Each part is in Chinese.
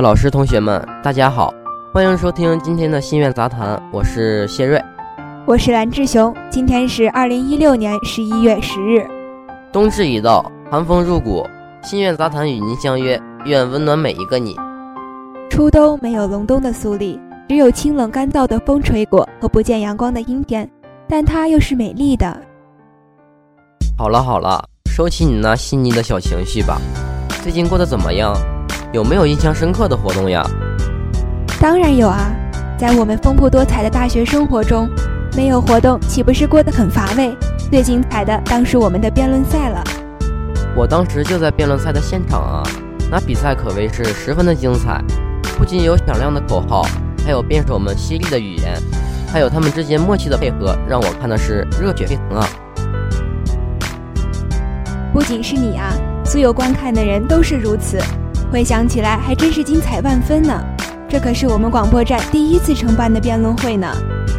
老师、同学们，大家好，欢迎收听今天的心愿杂谈，我是谢瑞，我是蓝志雄。今天是二零一六年十一月十日，冬至已到，寒风入骨，心愿杂谈与您相约，愿温暖每一个你。初冬没有隆冬的肃立，只有清冷干燥的风吹过和不见阳光的阴天，但它又是美丽的。好了好了，收起你那细腻的小情绪吧。最近过得怎么样？有没有印象深刻的活动呀？当然有啊，在我们丰富多彩的大学生活中，没有活动岂不是过得很乏味？最精彩的当属我们的辩论赛了。我当时就在辩论赛的现场啊，那比赛可谓是十分的精彩，不仅有响亮的口号，还有辩手们犀利的语言，还有他们之间默契的配合，让我看的是热血沸腾啊！不仅是你啊，所有观看的人都是如此。回想起来还真是精彩万分呢，这可是我们广播站第一次承办的辩论会呢，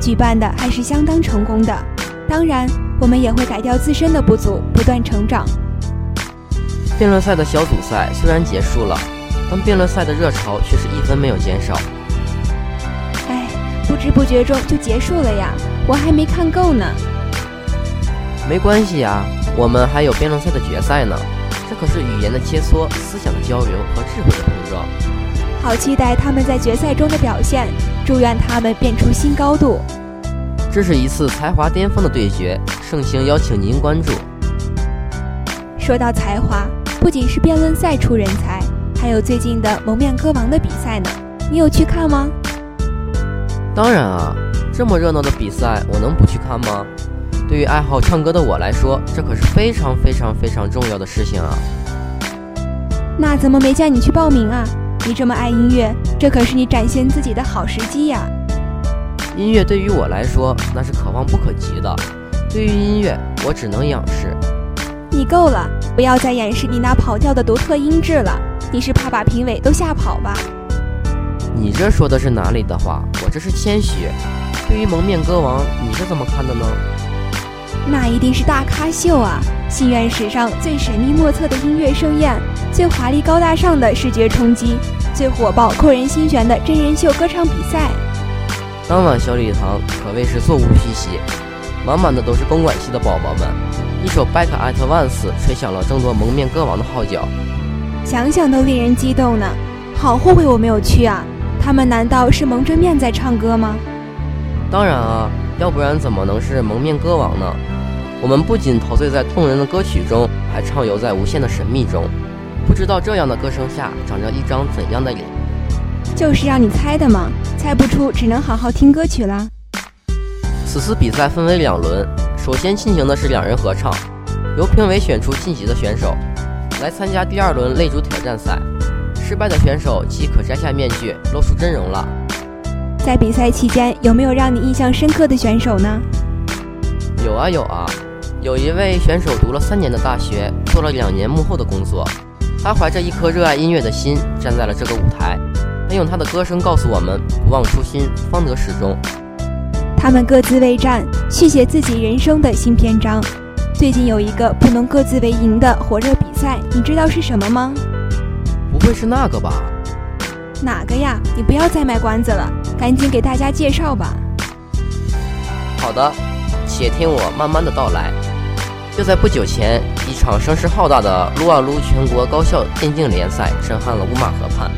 举办的还是相当成功的。当然，我们也会改掉自身的不足，不断成长。辩论赛的小组赛虽然结束了，但辩论赛的热潮却是一分没有减少。哎，不知不觉中就结束了呀，我还没看够呢。没关系呀，我们还有辩论赛的决赛呢。这可是语言的切磋、思想的交流和智慧的碰撞。好期待他们在决赛中的表现，祝愿他们变出新高度。这是一次才华巅峰的对决，盛行邀请您关注。说到才华，不仅是辩论赛出人才，还有最近的《蒙面歌王》的比赛呢。你有去看吗？当然啊，这么热闹的比赛，我能不去看吗？对于爱好唱歌的我来说，这可是非常非常非常重要的事情啊！那怎么没叫你去报名啊？你这么爱音乐，这可是你展现自己的好时机呀！音乐对于我来说，那是可望不可及的。对于音乐，我只能仰视。你够了，不要再掩饰你那跑调的独特音质了。你是怕把评委都吓跑吧？你这说的是哪里的话？我这是谦虚。对于蒙面歌王，你是怎么看的呢？那一定是大咖秀啊！心愿史上最神秘莫测的音乐盛宴，最华丽高大上的视觉冲击，最火爆扣人心弦的真人秀歌唱比赛。当晚小礼堂可谓是座无虚席，满满的都是公馆系的宝宝们。一首《Back at Once》吹响了争夺蒙面歌王的号角，想想都令人激动呢。好后悔我没有去啊！他们难道是蒙着面在唱歌吗？当然啊。要不然怎么能是蒙面歌王呢？我们不仅陶醉在动人的歌曲中，还畅游在无限的神秘中。不知道这样的歌声下长着一张怎样的脸？就是让你猜的嘛，猜不出只能好好听歌曲啦。此次比赛分为两轮，首先进行的是两人合唱，由评委选出晋级的选手，来参加第二轮擂主挑战赛。失败的选手即可摘下面具，露出真容了。在比赛期间，有没有让你印象深刻的选手呢？有啊有啊，有一位选手读了三年的大学，做了两年幕后的工作。他怀着一颗热爱音乐的心，站在了这个舞台。他用他的歌声告诉我们：不忘初心，方得始终。他们各自为战，续写自己人生的新篇章。最近有一个不能各自为营的火热比赛，你知道是什么吗？不会是那个吧？哪个呀？你不要再卖关子了。赶紧给大家介绍吧。好的，且听我慢慢的道来。就在不久前，一场声势浩大的撸啊撸全国高校电竞联赛震撼了乌马河畔。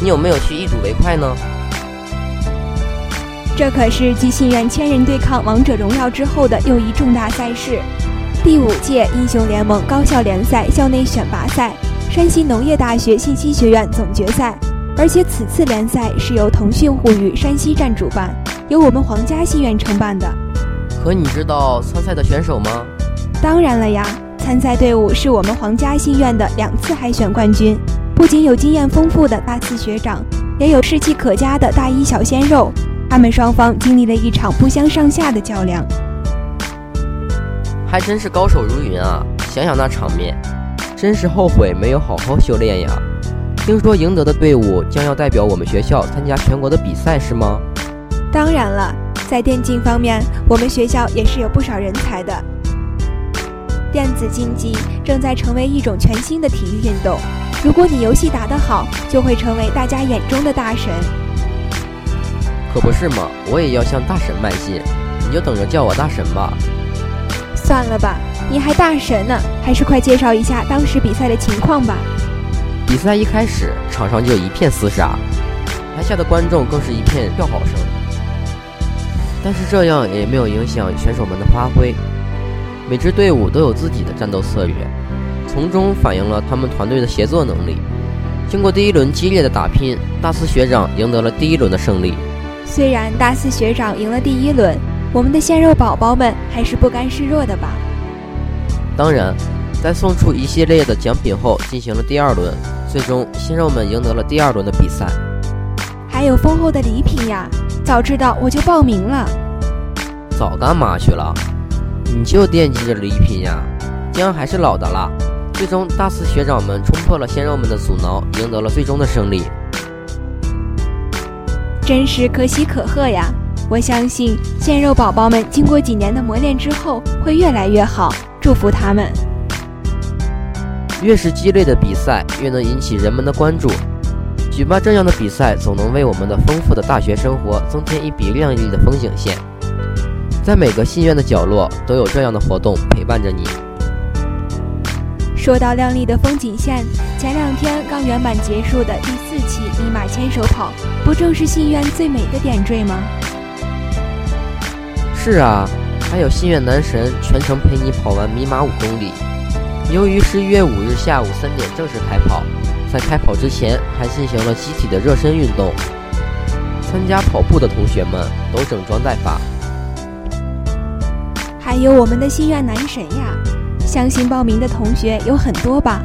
你有没有去一睹为快呢？这可是继信院千人对抗王者荣耀之后的又一重大赛事——第五届英雄联盟高校联赛校内选拔赛，山西农业大学信息学院总决赛。而且此次联赛是由腾讯互娱山西站主办，由我们皇家戏院承办的。可你知道参赛的选手吗？当然了呀，参赛队伍是我们皇家戏院的两次海选冠军，不仅有经验丰富的大四学长，也有士气可嘉的大一小鲜肉。他们双方经历了一场不相上下的较量，还真是高手如云啊！想想那场面，真是后悔没有好好修炼呀。听说赢得的队伍将要代表我们学校参加全国的比赛，是吗？当然了，在电竞方面，我们学校也是有不少人才的。电子竞技正在成为一种全新的体育运动，如果你游戏打得好，就会成为大家眼中的大神。可不是嘛，我也要向大神迈进，你就等着叫我大神吧。算了吧，你还大神呢，还是快介绍一下当时比赛的情况吧。比赛一开始，场上就一片厮杀，台下的观众更是一片叫好声。但是这样也没有影响选手们的发挥，每支队伍都有自己的战斗策略，从中反映了他们团队的协作能力。经过第一轮激烈的打拼，大四学长赢得了第一轮的胜利。虽然大四学长赢了第一轮，我们的鲜肉宝宝们还是不甘示弱的吧？当然，在送出一系列的奖品后，进行了第二轮，最终鲜肉们赢得了第二轮的比赛。还有丰厚的礼品呀！早知道我就报名了。早干嘛去了？你就惦记着礼品呀？姜还是老的辣。最终，大四学长们冲破了鲜肉们的阻挠，赢得了最终的胜利。真是可喜可贺呀！我相信鲜肉宝宝们经过几年的磨练之后会越来越好，祝福他们。越是激烈的比赛，越能引起人们的关注。举办这样的比赛，总能为我们的丰富的大学生活增添一笔亮丽的风景线。在每个信院的角落，都有这样的活动陪伴着你。说到亮丽的风景线，前两天刚圆满结束的第四期密码牵手跑，不正是信院最美的点缀吗？是啊，还有信院男神全程陪你跑完密码五公里。由于十一月五日下午三点正式开跑，在开跑之前还进行了集体的热身运动。参加跑步的同学们都整装待发。还有我们的心愿男神呀！相信报名的同学有很多吧？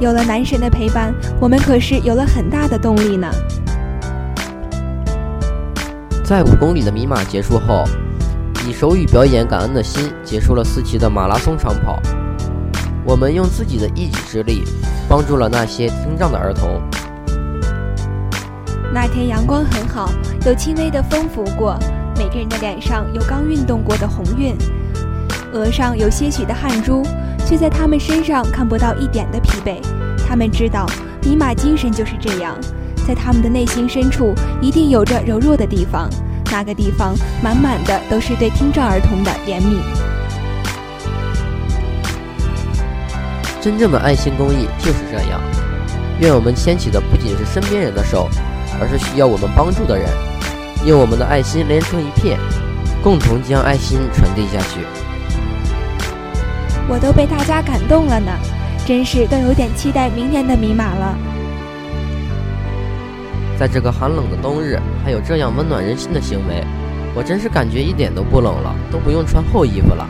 有了男神的陪伴，我们可是有了很大的动力呢。在五公里的迷马结束后，以手语表演感恩的心结束了四期的马拉松长跑。我们用自己的一己之力，帮助了那些听障的儿童。那天阳光很好，有轻微的风拂过，每个人的脸上有刚运动过的红晕。额上有些许的汗珠，却在他们身上看不到一点的疲惫。他们知道，尼玛精神就是这样，在他们的内心深处，一定有着柔弱的地方，那个地方满满的都是对听障儿童的怜悯。真正的爱心公益就是这样。愿我们牵起的不仅是身边人的手，而是需要我们帮助的人，用我们的爱心连成一片，共同将爱心传递下去。我都被大家感动了呢，真是都有点期待明年的米马了。在这个寒冷的冬日，还有这样温暖人心的行为，我真是感觉一点都不冷了，都不用穿厚衣服了。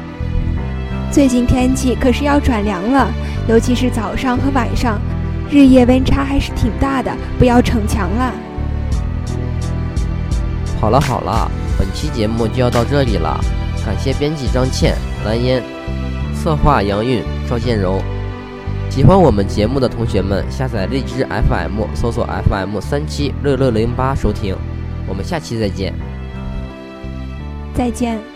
最近天气可是要转凉了，尤其是早上和晚上，日夜温差还是挺大的，不要逞强了。好了好了，本期节目就要到这里了，感谢编辑张倩、蓝烟。策划杨韵、赵建荣，喜欢我们节目的同学们，下载荔枝 FM，搜索 FM 三七六六零八收听。我们下期再见。再见。